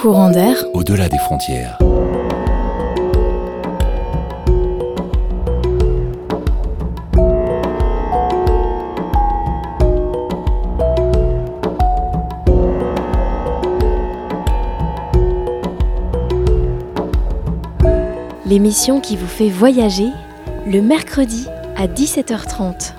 Courant d'air, au-delà des frontières. l'émission qui vous fait voyager le mercredi à 17h30.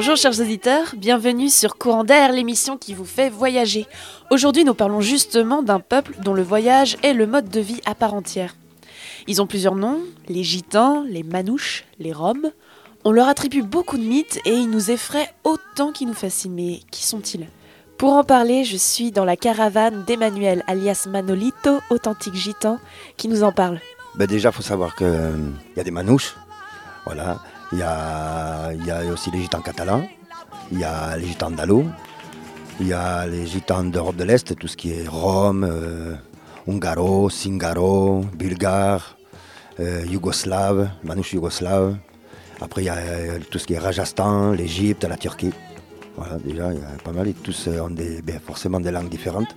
Bonjour chers auditeurs, bienvenue sur Courant d'air, l'émission qui vous fait voyager. Aujourd'hui nous parlons justement d'un peuple dont le voyage est le mode de vie à part entière. Ils ont plusieurs noms, les gitans, les manouches, les roms. On leur attribue beaucoup de mythes et ils nous effraient autant qu'ils nous fascinent. Mais qui sont-ils? Pour en parler, je suis dans la caravane d'Emmanuel alias Manolito, authentique gitan, qui nous en parle. Ben déjà, faut savoir qu'il y a des manouches, voilà, il y a, aussi les gitans catalans, il y a les gitans andalous, il y a les gitans d'Europe de l'Est, tout ce qui est Rome, euh, Hungaro, Singaro, Bulgare, euh, Yougoslave, manouche yougoslave. Après, il y a euh, tout ce qui est Rajasthan, l'Égypte, la Turquie. Voilà, déjà, il y a pas mal. Et tous ont des, ben, forcément des langues différentes.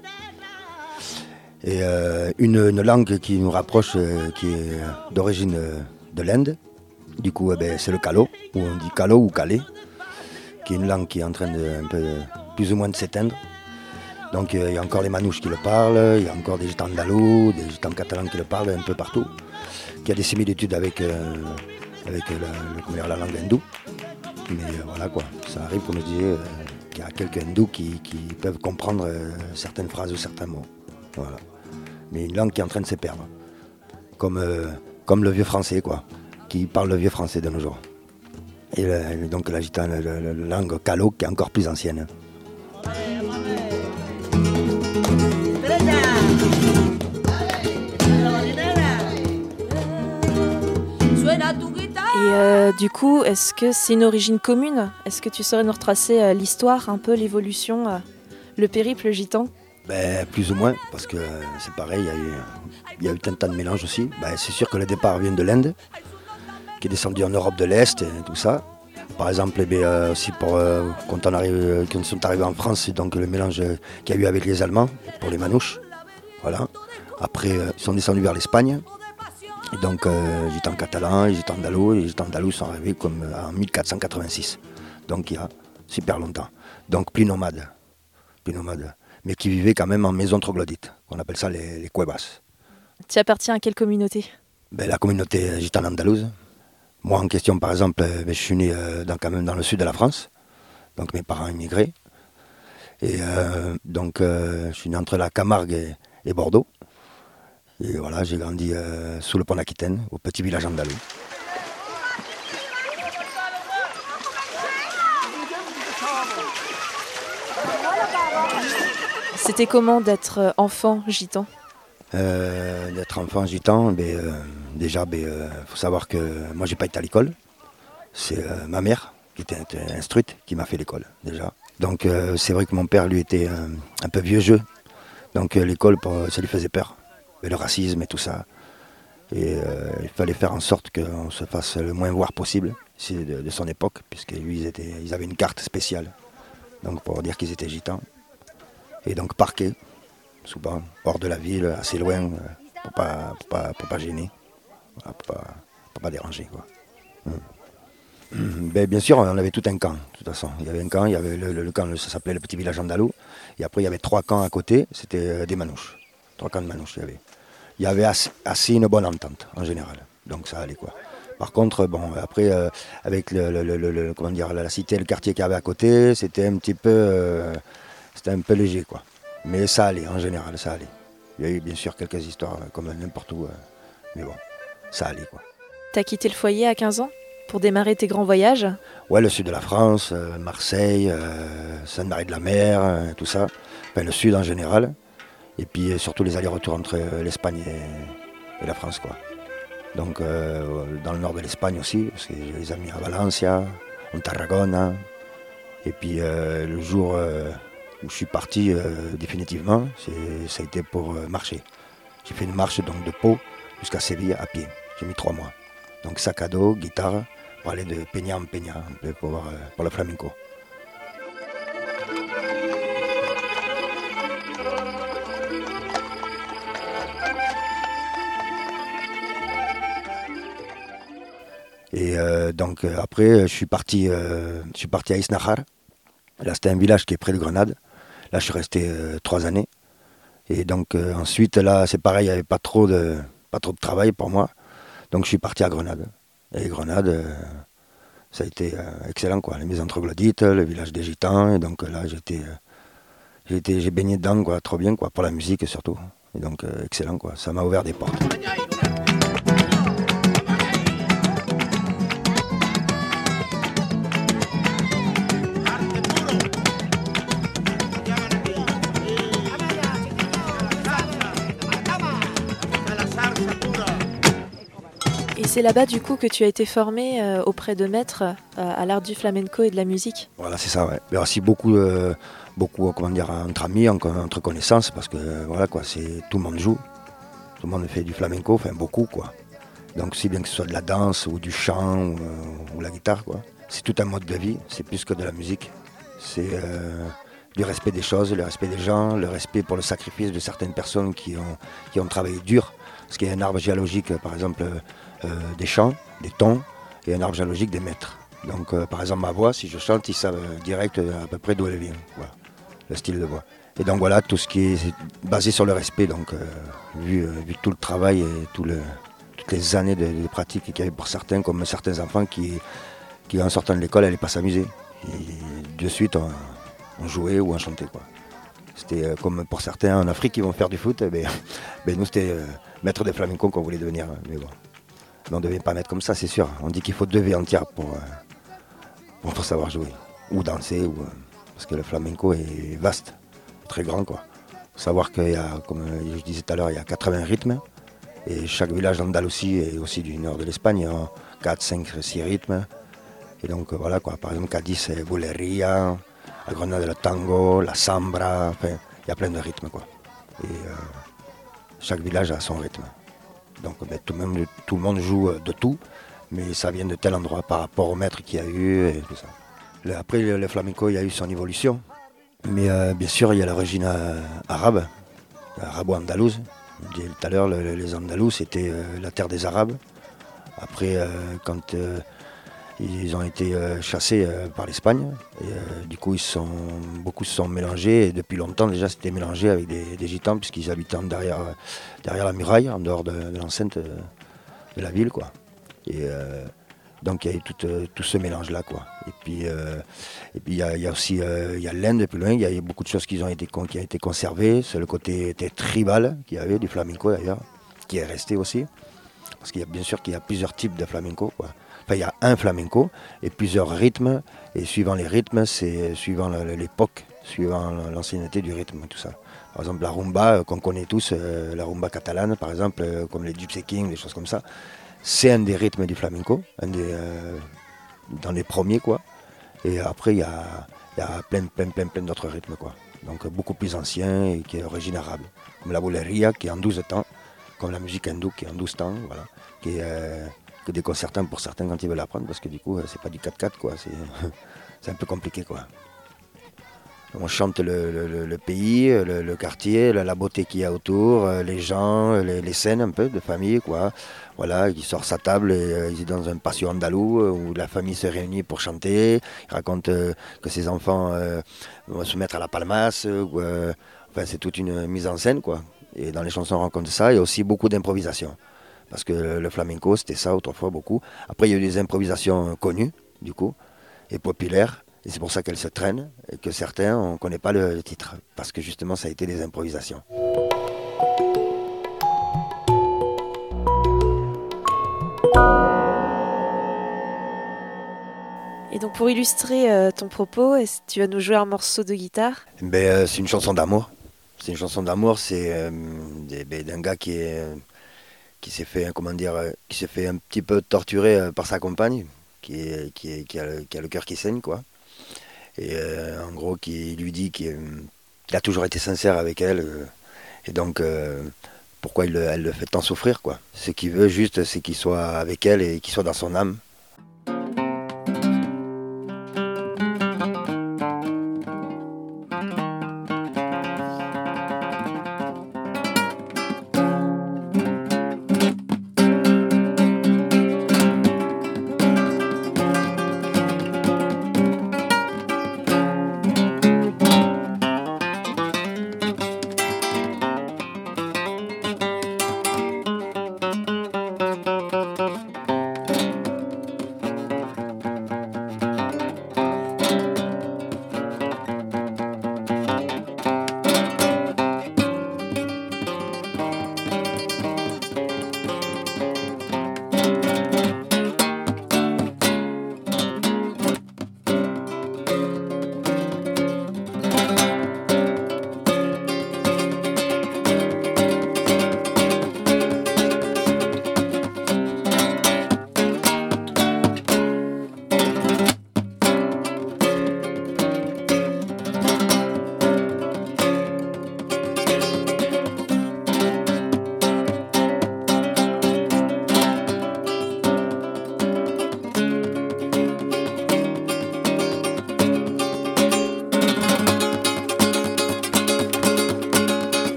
Et euh, une, langue qui nous rapproche, euh, qui est d'origine euh, de l'Inde, du coup, eh ben, c'est le calo, ou on dit calo ou calais, qui est une langue qui est en train de plus ou moins de s'éteindre. Donc euh, il y a encore les manouches qui le parlent, il y a encore des gitans des gitans catalans qui le parlent un peu partout, qui a des similitudes avec, euh, avec la, dire, la langue hindoue. Mais euh, voilà quoi, ça arrive, comme je euh, qu'il y a quelques hindous qui, peuvent comprendre certaines phrases ou certains mots. Mais une langue qui est en train de se perdre. Comme, comme le vieux français, quoi, qui parle le vieux français de nos jours. Et le- donc la gitane, la, la- la langue calo qui est encore plus ancienne. Et euh, du coup, est-ce que c'est une origine commune? Est-ce que tu saurais nous retracer euh, l'histoire, un peu l'évolution, euh, le périple gitan? Ben, plus ou moins, parce que c'est pareil, il y a eu, il y a eu un tas de mélanges aussi. Ben, c'est sûr que le départ vient de l'Inde, qui est descendu en Europe de l'Est et tout ça. Par exemple, eh bien, euh, aussi pour, euh, quand, on arrive, quand ils sont arrivés en France, c'est donc le mélange qu'il y a eu avec les Allemands pour les manouches. Voilà. Après, euh, ils sont descendus vers l'Espagne. Et donc, euh, les gitans catalans, les gitans andalous, les gitans andalous sont arrivés comme en 1486. Donc, il y a super longtemps. Donc, plus nomades. Plus nomades. Mais qui vivaient quand même en maison troglodyte. On appelle ça les, les cuevas. Tu appartiens à quelle communauté? Ben, la communauté gitane andalouse. Moi, en question, par exemple, euh, ben, je suis né euh, dans, quand même dans le sud de la France. Donc, mes parents immigrés. Et euh, donc, je suis né entre la Camargue et, Bordeaux. Et voilà, j'ai grandi sous le pont d'Aquitaine, au petit village andalou. C'était comment d'être enfant gitan? Euh, D'être enfant gitan, ben, euh, déjà, il ben, euh, faut savoir que moi, j'ai pas été à l'école. C'est ma mère qui était instruite qui m'a fait l'école, déjà. Donc, c'est vrai que mon père, lui, était un peu vieux jeu. Donc, l'école, ça lui faisait peur. Le racisme et tout ça. Et il fallait faire en sorte qu'on se fasse le moins voir possible. De, son époque, puisque lui, ils avaient une carte spéciale. Donc, pour dire qu'ils étaient gitans. Et donc, parqués souvent hors de la ville, assez loin, euh, pour pas, pour pas, pour pas gêner, pour pas, pas déranger. Quoi. Mm. Mm, ben, bien sûr, on avait tout un camp, de toute façon. Il y avait un camp, il y avait le, camp, ça s'appelait le petit village andalou. Et après, il y avait trois camps à côté, c'était euh, des manouches. Trois camps de manouches, il y avait. Il y avait assez, une bonne entente, en général. Donc ça allait, quoi. Par contre, bon, après, euh, avec le, le- le- comment dire, la cité, le quartier qu'il y avait à côté, c'était un petit peu, un peu léger, quoi. Mais ça allait, en général, ça allait. Il y a eu bien sûr quelques histoires, euh, comme n'importe où, euh, Mais bon, ça allait quoi. T'as quitté le foyer à 15 ans pour démarrer tes grands voyages? Ouais, le sud de la France, euh, Marseille, Sainte-Marie de la Mer, tout ça. Enfin, le sud en général. Et puis surtout les allers-retours entre l'Espagne et, la France quoi. Donc dans le nord de l'Espagne aussi, parce que j'ai des amis à Valencia, en Tarragona. Et puis le jour où je suis parti définitivement, ça a été pour marcher. J'ai fait une marche donc de Pau jusqu'à Séville à pied. J'ai mis trois mois. Donc sac à dos, guitare, pour aller de peña en peña, un peu pour, euh, pour le flamenco. Et euh, donc euh, après, je suis parti, je suis parti à Isnahar. Là, c'était un village qui est près de Grenade. Là, je suis resté trois années. Et donc ensuite, là, c'est pareil, il n'y avait pas trop de, pas trop de travail pour moi. Donc je suis parti à Grenade. Et Grenade, euh, ça a été euh, excellent, quoi. Les maisons troglodytes, le village des Gitans. Et donc là, j'étais, euh, j'ai baigné dedans, quoi, trop bien, quoi, pour la musique surtout. Et donc excellent, quoi. Ça m'a ouvert des portes. C'est là-bas du coup que tu as été formé euh, auprès de maîtres euh, à l'art du flamenco et de la musique. Voilà, c'est ça. Ouais. Mais aussi beaucoup, euh, beaucoup, comment dire, entre amis, entre connaissances, parce que voilà quoi, c'est tout le monde joue, tout le monde fait du flamenco, enfin beaucoup quoi. Donc si bien que ce soit de la danse ou du chant ou, la guitare quoi, c'est tout un mode de vie. C'est plus que de la musique. C'est du respect des choses, le respect des gens, le respect pour le sacrifice de certaines personnes qui ont, qui ont travaillé dur. Parce qu'il y a un arbre géologique, par exemple, des chants, des tons et un arbre géologique des maîtres. Donc euh, par exemple ma voix, si je chante, ils savent direct euh, à peu près d'où elle vient, le style de voix. Et donc voilà, tout ce qui est basé sur le respect, donc vu, tout le travail et toutes les années de, pratique qu'il y avait pour certains, comme certains enfants qui, qui en sortant de l'école, n'allaient pas s'amuser. De suite, on, jouait ou on chantait. C'était comme pour certains en Afrique qui vont faire du foot, ben, ben nous c'était maître de flamenco qu'on voulait devenir. Mais bon on ne devait pas mettre comme ça, c'est sûr. On dit qu'il faut deux vies entières pour, euh, pour, savoir jouer. Ou danser, ou, euh, parce que le flamenco est vaste, très grand. Quoi. faut savoir qu'il y a, comme je disais tout à l'heure, il y a 80 rythmes. Et chaque village d'Andalousie et aussi du nord de l'Espagne a 4, 5, 6 rythmes. Et donc voilà quoi, par exemple Cadiz c'est Boleria, à Grenade le tango, la sambra, enfin il y a plein de rythmes quoi. Et euh, chaque village a son rythme. Donc ben, tout, le monde joue euh, de tout, mais ça vient de tel endroit par rapport au maître qu'il y a eu et tout ça. après, le, flamenco, il y a eu son évolution. Mais euh, bien sûr, il y a l'origine euh, arabe, arabo-andalouse. Tout à l'heure, les Andalous, c'était la terre des Arabes. Après, quand ils ont été euh, chassés euh, par l'Espagne. Euh, du coup, ils sont, beaucoup se sont mélangés. Et depuis longtemps, déjà, c'était mélangé avec des, gitans, puisqu'ils habitaient derrière, derrière la muraille, en dehors de, l'enceinte de la ville. Quoi. Et donc, il y a eu tout, ce mélange-là. Et puis, il, y a, aussi l'Inde plus loin. Il y a beaucoup de choses qui ont été, qui été conservées. C'est le côté tribal qu'il y avait, du flamenco d'ailleurs, qui est resté aussi. Parce qu'il y a bien sûr qu'il y a plusieurs types de flamenco. Quoi il y a un flamenco et plusieurs rythmes. Et suivant les rythmes, c'est suivant l'époque, suivant l'ancienneté du rythme, tout ça. Par exemple, la rumba euh, qu'on connaît tous, euh, la rumba catalane, par exemple, euh, comme les Gypsy Kings, des choses comme ça, c'est un des rythmes du flamenco, un des, dans les premiers, quoi. Et après, il y a, y a, plein, plein, plein, plein d'autres rythmes, quoi. Donc beaucoup plus anciens et qui est d'origine arabe, comme la boleria qui est en 12 temps, comme la musique hindoue qui est en 12 temps, voilà, que déconcertant pour certains quand ils veulent apprendre parce que du coup, c'est pas du 4-4, quoi. C'est un peu compliqué, quoi. On chante le, pays, le, quartier, la, beauté qu'il y a autour, euh, les gens, les, scènes un peu de famille, quoi. Voilà, il sort sa table et euh, il est dans un patio andalou euh, où la famille se réunit pour chanter. Il raconte que ses enfants vont se mettre à la palmas. enfin, c'est toute une mise en scène, quoi. Et dans les chansons, on raconte ça. Il y a aussi beaucoup d'improvisation parce que le flamenco, c'était ça autrefois beaucoup. Après, il y a eu des improvisations connues, du coup, et populaires, et c'est pour ça qu'elles se traînent, et que certains, on ne connaît pas le titre, parce que justement, ça a été des improvisations. Et donc pour illustrer euh, ton propos, est-ce que tu vas nous jouer un morceau de guitare? Ben, euh, c'est une chanson d'amour. C'est une chanson d'amour, c'est euh, ben, d'un gars qui est qui s'est fait comment dire euh, qui s'est fait un petit peu torturer euh, par sa compagne, qui a, le, cœur qui saigne quoi. Et euh, en gros qui lui dit qu'il a toujours été sincère avec elle et donc pourquoi elle le fait tant souffrir quoi. Ce qu'il veut juste c'est qu'il soit avec elle et qu'il soit dans son âme.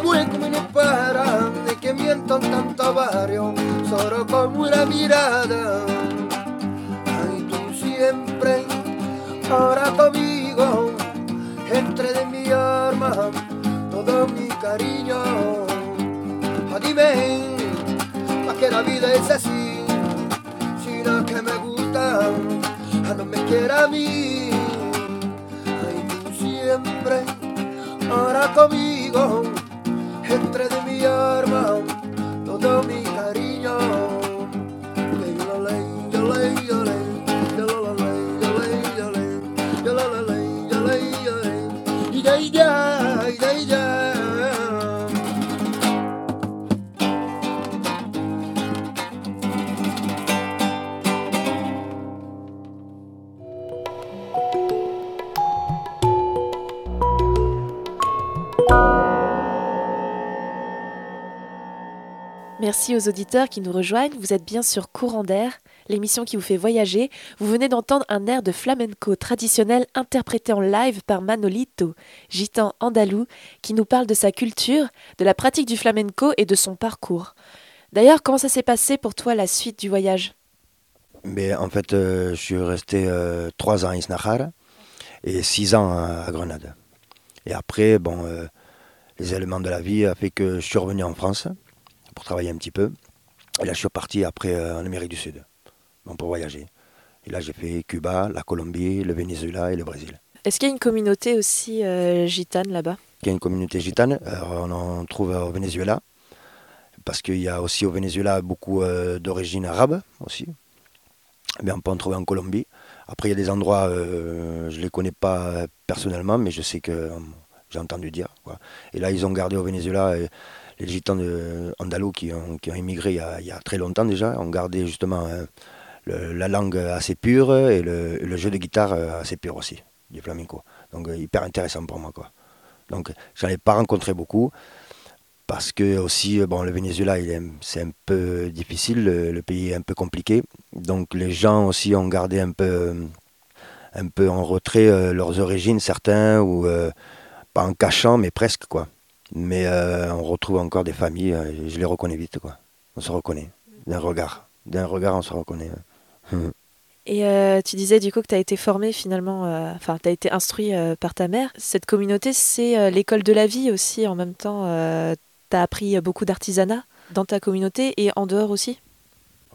Muy como no para, de que mientan tanto barrio, solo con una mirada. Ay, tú siempre, ahora conmigo, entre de mi arma, todo mi cariño. Oh, dime, ¿pa' que la vida es así? Si lo que me gusta, ah, no me quiere a mí. Ay, tú siempre, ahora conmigo, world. Merci aux auditeurs qui nous rejoignent. Vous êtes bien sur Courant d'air, l'émission qui vous fait voyager. Vous venez d'entendre un air de flamenco traditionnel interprété en live par Manolito, gitan andalou, qui nous parle de sa culture, de la pratique du flamenco et de son parcours. D'ailleurs, comment ça s'est passé pour toi la suite du voyage? Mais en fait, euh, je suis resté euh, trois ans à Isnachar et six ans à, Grenade. Et après, bon, euh, les éléments de la vie a fait que je suis revenu en France pour travailler un petit peu. Et là, je suis reparti après euh, en Amérique du Sud bon, pour voyager. Et là, j'ai fait Cuba, la Colombie, le Venezuela et le Brésil. Est-ce qu'il y a une communauté aussi euh, gitane là-bas? Il y a une communauté gitane, alors on en trouve au Venezuela, parce qu'il y a aussi au Venezuela beaucoup euh, d'origine arabe aussi. Mais on peut en trouver en Colombie. Après, il y a des endroits, euh, je ne les connais pas personnellement, mais je sais que euh, j'ai entendu dire. quoi. Et là, ils ont gardé au Venezuela, euh, les gitans andalous qui ont, qui ont immigré il y, a, très longtemps déjà, ont gardé justement euh, la langue assez pure et le, jeu de guitare euh, assez pur aussi. du flamenco. Donc hyper intéressant pour moi. Quoi. Donc j'en ai pas rencontré beaucoup parce que aussi bon le Venezuela c'est un peu difficile, le, pays est un peu compliqué. Donc les gens aussi ont gardé un peu un peu en retrait leurs origines certains ou pas en cachant mais presque quoi. Mais on retrouve encore des familles, je les reconnais vite quoi. On se reconnaît d'un regard, d'un regard on se reconnaît. Et euh, tu disais du coup que tu as été formé finalement, euh, enfin tu as été instruit euh, par ta mère. Cette communauté, c'est l'école de la vie aussi en même temps. tu as appris beaucoup d'artisanat dans ta communauté et en dehors aussi?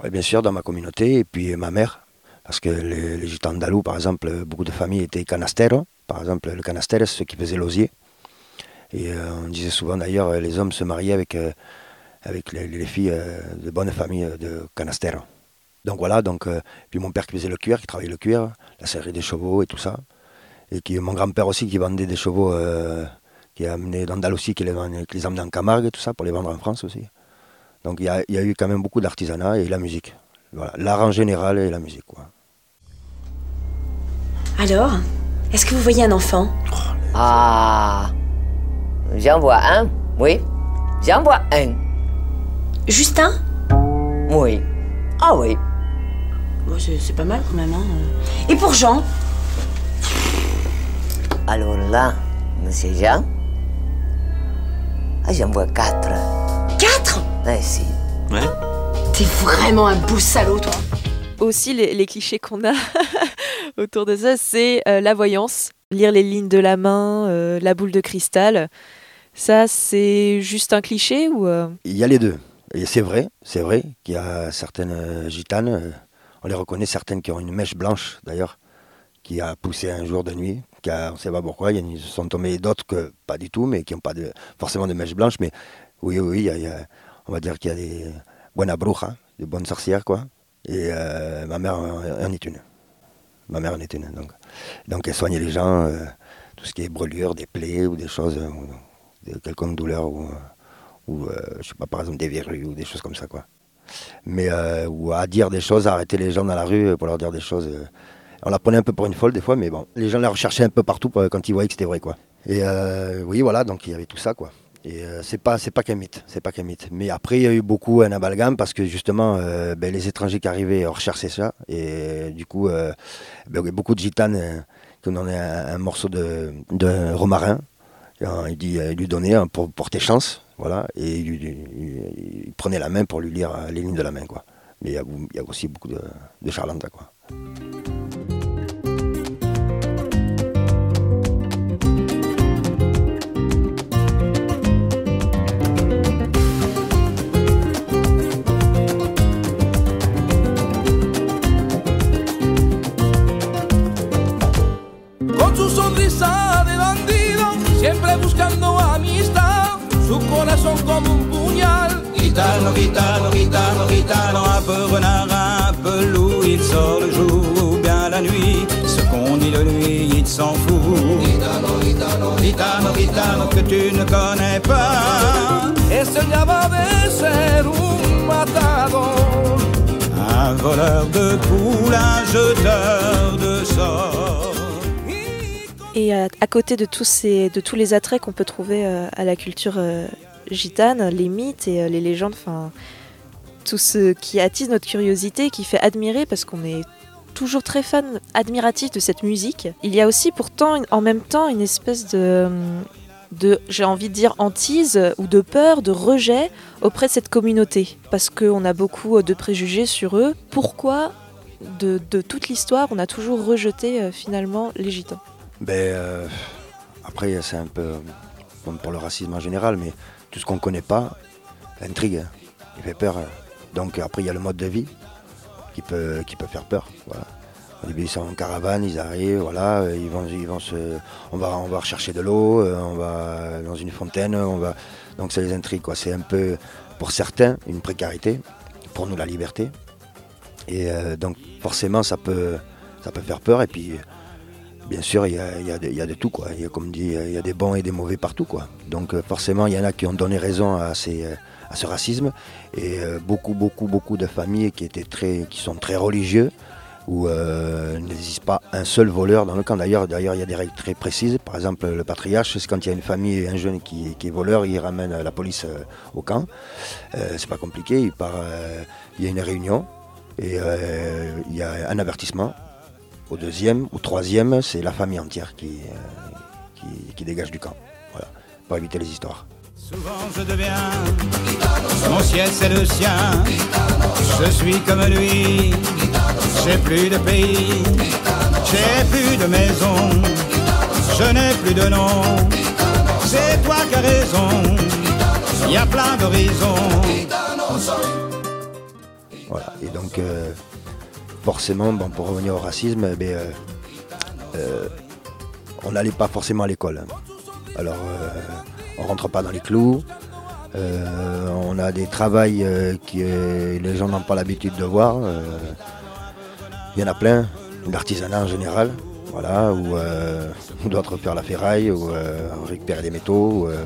Oui, bien sûr, dans ma communauté et puis ma mère. Parce que les, les gitans d'Alou, par exemple, beaucoup de familles étaient canasteros. Par exemple, le canastero, c'est ceux qui faisaient l'osier. Et on disait souvent d'ailleurs, les hommes se mariaient avec, avec les, les filles de bonnes familles de canasteros. Donc voilà, donc, euh, puis mon père qui faisait le cuir, qui travaillait le cuir, la serrerie des chevaux et tout ça. Et qui, mon grand-père aussi qui vendait des chevaux, euh, qui a amené d'Andalousie, qui les, qui les amenait en Camargue et tout ça, pour les vendre en France aussi. Donc il y a, y a, eu quand même beaucoup d'artisanat et la musique. Voilà, l'art en général et la musique. Quoi. Alors, est-ce que vous voyez un enfant? Ah, j'en vois un, oui. J'en vois un. Juste un Oui. Ah oui. c'est pas mal quand même. Hein. Et pour Jean? Alors là, monsieur Jean, ah, j'en vois quatre. Quatre? Eh si. Ouais. T'es vraiment un beau salaud, toi. Aussi, les, clichés qu'on a autour de ça, c'est euh, la voyance, lire les lignes de la main, euh, la boule de cristal. Ça, c'est juste un cliché ou euh? Il y a les deux. Et c'est vrai, c'est vrai qu'il y a certaines euh, gitanes, euh, on les reconnaît, certaines qui ont une mèche blanche d'ailleurs, qui a poussé un jour de nuit, qui a, on ne sait pas pourquoi, il y en sont tombées d'autres que pas du tout, mais qui n'ont pas de, forcément de mèche blanche, mais oui, oui, a, on va dire qu'il y a des buenas brujas, des bonnes sorcières, quoi. Et ma mère en est une. Ma mère en est une. Donc, donc elle soignait les gens, tout ce qui est brûlure, des plaies ou des choses, de quelconque douleur. Ou, ou euh, je sais pas, par exemple des verrues ou des choses comme ça, quoi. Mais euh, ou à dire des choses, à arrêter les gens dans la rue pour leur dire des choses. Euh. on la prenait un peu pour une folle des fois, mais bon, les gens la recherchaient un peu partout quand ils voyaient que c'était vrai, quoi. Et oui, voilà, donc il y avait tout ça, quoi. Et c'est pas c'est pas qu'un mythe, c'est pas qu'un mythe. Mais après il y a eu beaucoup un amalgame parce que justement ben, les étrangers qui arrivaient recherchaient ça et du coup ben, y a beaucoup de gitanes qui ont donné un, morceau de romarin. Il dit il lui donnait pour, pour tes chances voilà, et il, prenait la main pour lui lire les lignes de la main, quoi. Mais il y a, aussi beaucoup de, de quoi. Su corazon comme un pugnal. Gitano, gitano, gitano, gitano, un peu renard, un peu loup. Il sort le jour ou bien la nuit. Ce qu'on dit de lui, il s'en fout. Gitano, gitano, gitano, gitano, que tu ne connais pas. Et soñaba de ser un matador. Un voleur de poules, un jeteur de sorts. Et à, côté de tous, ces, de tous les attraits qu'on peut trouver euh, à la culture euh, gitane, les mythes et euh, les légendes, enfin tout ce qui attise notre curiosité, qui fait admirer parce qu'on est toujours très fan, admiratif de cette musique. Il y a aussi pourtant en même temps une espèce de, j'ai envie de dire, hantise ou de peur, de rejet auprès de cette communauté. Parce qu'on a beaucoup de préjugés sur eux. Pourquoi de toute l'histoire on a toujours rejeté finalement les gitans? Ben, euh, Après, c'est un peu comme pour le racisme en général, mais tout ce qu'on ne connaît pas intrigue, hein. il fait peur. Hein. Donc après, il y a le mode de vie qui peut, qui peut faire peur. Voilà. Au début, ils sont en caravane, ils arrivent, voilà, ils vont, ils vont se, on va, on va rechercher de l'eau, euh, on va dans une fontaine, on va, donc ça les intrigue, quoi. C'est un peu, pour certains, une précarité, pour nous la liberté, et euh, donc forcément, ça peut, ça peut faire peur, et puis bien sûr, il y a, de tout. Quoi. Il y a, comme dit, il y a des bons et des mauvais partout. Donc euh, forcément, il y en a qui ont donné raison à, euh, ce racisme. Et euh, beaucoup, beaucoup, beaucoup de familles qui, sont très religieux, où il n'existe pas un seul voleur dans le camp. D'ailleurs, il y a des règles très précises. Par exemple, le patriarche, c'est quand il y a une famille un jeune qui, est voleur, il ramène la police au camp. C'est pas compliqué. Il, y a une réunion et il y a un avertissement. Au deuxième, au troisième, c'est la famille entière qui, euh, qui, qui dégage du camp. Voilà, pour éviter les histoires. Souvent je deviens Mon ciel c'est le sien. Je suis comme lui. J'ai plus de pays. J'ai plus de maison. Je n'ai plus de nom. C'est toi qui as raison. Il y a plein d'horizons. Voilà. Et donc, euh, forcément, pour revenir au racisme, eh euh, euh, on n'allait pas forcément à l'école. Alors, euh, on rentre pas dans les clous. On a des travails que les gens n'ont pas l'habitude de voir. Il y en a plein, l'artisanat en général, voilà, où euh, on doit refaire la ferraille, ou euh, récupérer des métaux. ou, euh,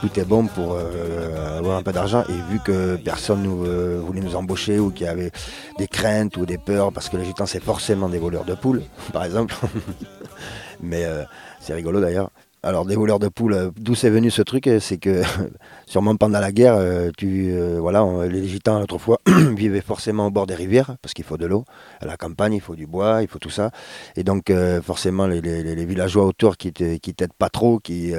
tout est bon pour euh, avoir un peu d'argent. Et vu que personne nous, euh, voulait nous embaucher ou qu'il y avait des craintes ou des peurs, parce que les gitans c'est forcément des voleurs de poules, par exemple. Mais euh, c'est rigolo d'ailleurs. Alors des voleurs de poules, euh, d'où c'est venu ce truc euh, C'est que sûrement pendant la guerre, euh, tu, voilà, les gitans autrefois vivaient forcément au bord des rivières parce qu'il faut de l'eau. À la campagne, il faut du bois, il faut tout ça. Et donc forcément les, villageois autour qui qui t'aident pas trop, qui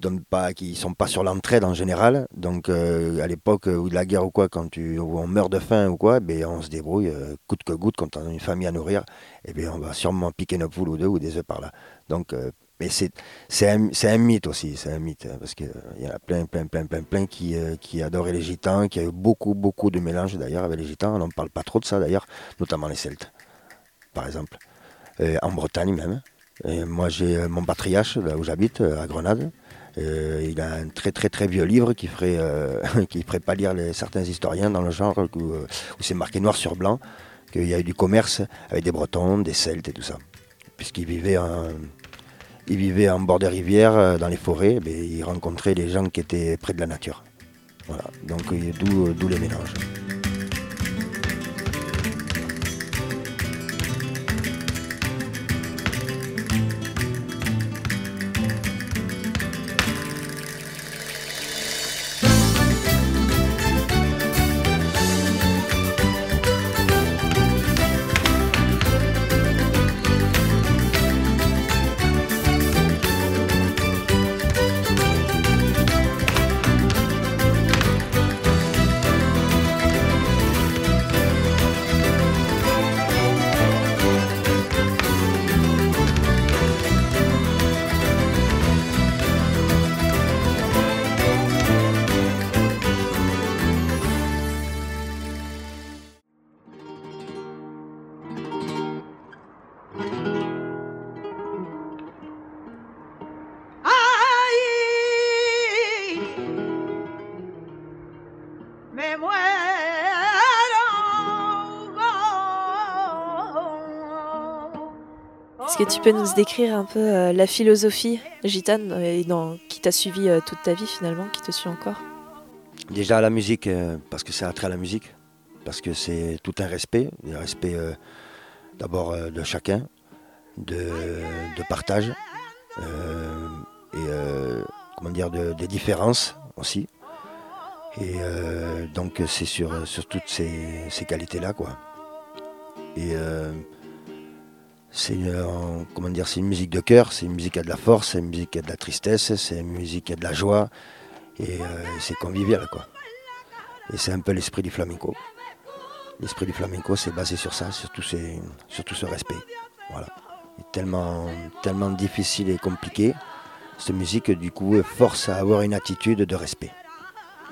donnent pas, qui sont pas sur l'entraide en général. Donc à l'époque ou de la guerre ou quoi, quand tu, où on meurt de faim ou quoi, ben on se débrouille coûte que coûte quand on a une famille à nourrir. Et bien on va sûrement piquer une poule ou deux ou des œufs par là. Donc mais c'est un, un mythe aussi, c'est un mythe hein, parce que euh, y en a plein plein plein plein plein qui euh, qui adoraient les gitans, qui a eu beaucoup beaucoup de mélanges d'ailleurs avec les gitans. On n'en parle pas trop de ça d'ailleurs, notamment les Celtes, par exemple, Euh, en Bretagne même. Et moi, j'ai mon patriarche, là où j'habite, à Grenade. Il a un très très très vieux livre qui ferait, qui ferait pas lire certains historiens dans le genre où, où c'est marqué noir sur blanc qu'il y a eu du commerce avec des Bretons, des Celtes et tout ça. Puisqu'il vivait en, il vivait en bord des rivières, euh, dans les forêts, mais il rencontrait les gens qui étaient près de la nature. Voilà, donc euh, d'où d'où les mélanges. Que tu peux nous décrire un peu euh, la philosophie gitane dans, qui t'a suivi euh, toute ta vie finalement, qui te suit encore? Déjà la musique, euh, parce que c'est attrait à la musique, parce que c'est tout un respect, un respect d'abord de chacun, de, partage, et comment dire, de, des différences aussi. Et donc c'est sur, sur toutes ces, qualités-là, c'est une, comment dire, c'est une musique de cœur, c'est une musique qui a de la force, c'est une musique qui a de la tristesse, c'est une musique qui a de la joie, et euh, c'est convivial, quoi. Et c'est un peu l'esprit du flamenco. L'esprit du flamenco, c'est basé sur ça, sur tout, ce respect. Voilà. Tellement, tellement difficile et compliqué, cette musique, du coup, force à avoir une attitude de respect.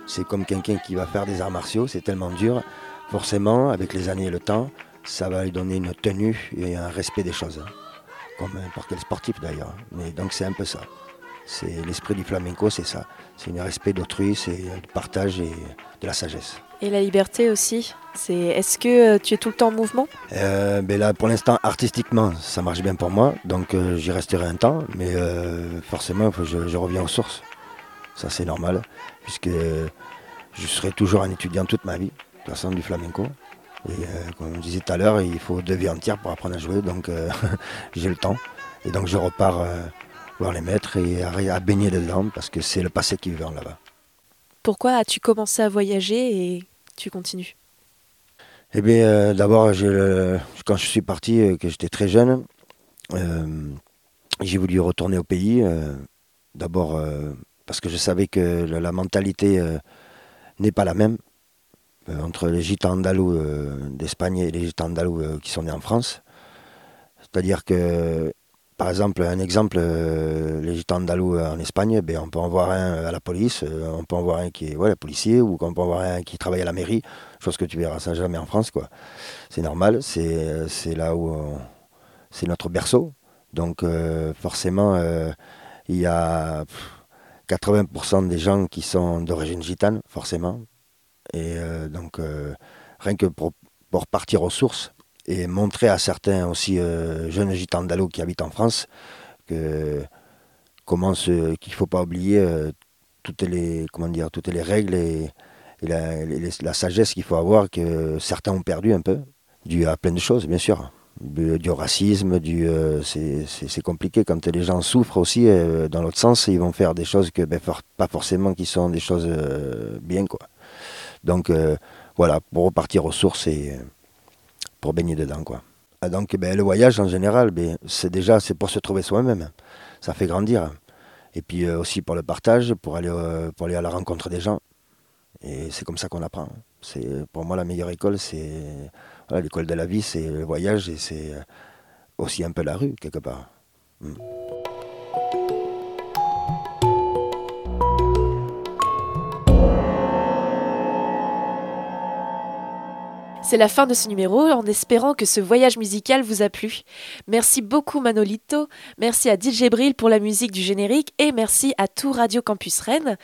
C'est comme quelqu'un qui va faire des arts martiaux, c'est tellement dur. Forcément, avec les années et le temps, ça va lui donner une tenue et un respect des choses. hein. Comme n'importe quel sportif d'ailleurs. Mais donc c'est un peu ça. C'est l'esprit du flamenco, c'est ça. C'est un respect d'autrui, c'est du partage et de la sagesse. Et la liberté aussi c'est Est-ce que euh, tu es tout le temps en mouvement? Euh, ben là, pour l'instant, artistiquement, ça marche bien pour moi, donc euh, j'y resterai un temps, mais forcément, je, je reviens aux sources. Ça, c'est normal, puisque je serai toujours un étudiant toute ma vie, de toute façon, du flamenco. Et euh, comme je disais tout à l'heure, il faut deux vies entières pour apprendre à jouer, donc euh, j'ai le temps. Et donc je repars euh, voir les maîtres et à, à baigner dedans parce que c'est le passé qui vient là-bas. Pourquoi as-tu commencé à voyager et tu continues? Eh bien, euh, d'abord, quand je suis parti, euh, que j'étais très jeune, j'ai voulu retourner au pays. d'abord parce que je savais que la, la mentalité n'est pas la même entre les gitans andalous euh, d'Espagne et les gitans andalous euh, qui sont nés en France. C'est-à-dire que, par exemple, un exemple, euh, les gitans andalous euh, en Espagne, ben, on peut en voir un à la police, euh, on peut en voir un qui est ouais, policier, ou on peut en voir un qui travaille à la mairie, chose que tu verras ça jamais en France. quoi. C'est normal, c'est euh, là où c'est notre berceau. Donc euh, forcément, euh, il y a pff, 80% des gens qui sont d'origine gitane, forcément. Et euh, donc, euh, rien que pour, pour partir aux sources et montrer à certains aussi euh, jeunes gitans andalous qui habitent en France que qu'il ne faut pas oublier toutes les comment dire toutes les règles et, la, la sagesse qu'il faut avoir que certains ont perdu un peu dû à plein de choses bien sûr. Du, racisme du c'est compliqué quand les gens souffrent aussi dans l'autre sens ils vont faire des choses que ben, for- pas forcément qui sont des choses bien quoi donc euh, voilà pour repartir aux sources et euh, pour baigner dedans quoi. Ah, donc ben, le voyage en général ben, c'est déjà c'est pour se trouver soi-même. Ça fait grandir. Et puis euh, aussi pour le partage pour aller pour aller à la rencontre des gens. Et c'est comme ça qu'on apprend. C'est pour moi la meilleure école c'est l'école de la vie c'est le voyage et c'est aussi un peu la rue quelque part. Mm. C'est la fin de ce numéro en espérant que ce voyage musical vous a plu. Merci beaucoup Manolito, merci à DJ pour la musique du générique et merci à tout Radio Campus Rennes.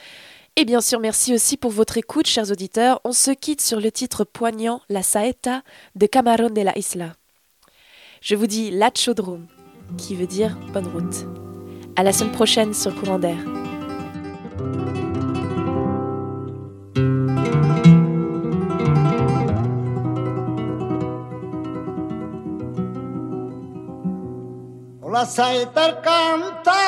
Et bien sûr, merci aussi pour votre écoute, chers auditeurs. On se quitte sur le titre poignant La Saeta de Camarón de la Isla. Je vous dis La Chaudrome, qui veut dire bonne route. À la semaine prochaine sur Courant d'air. बसर कम था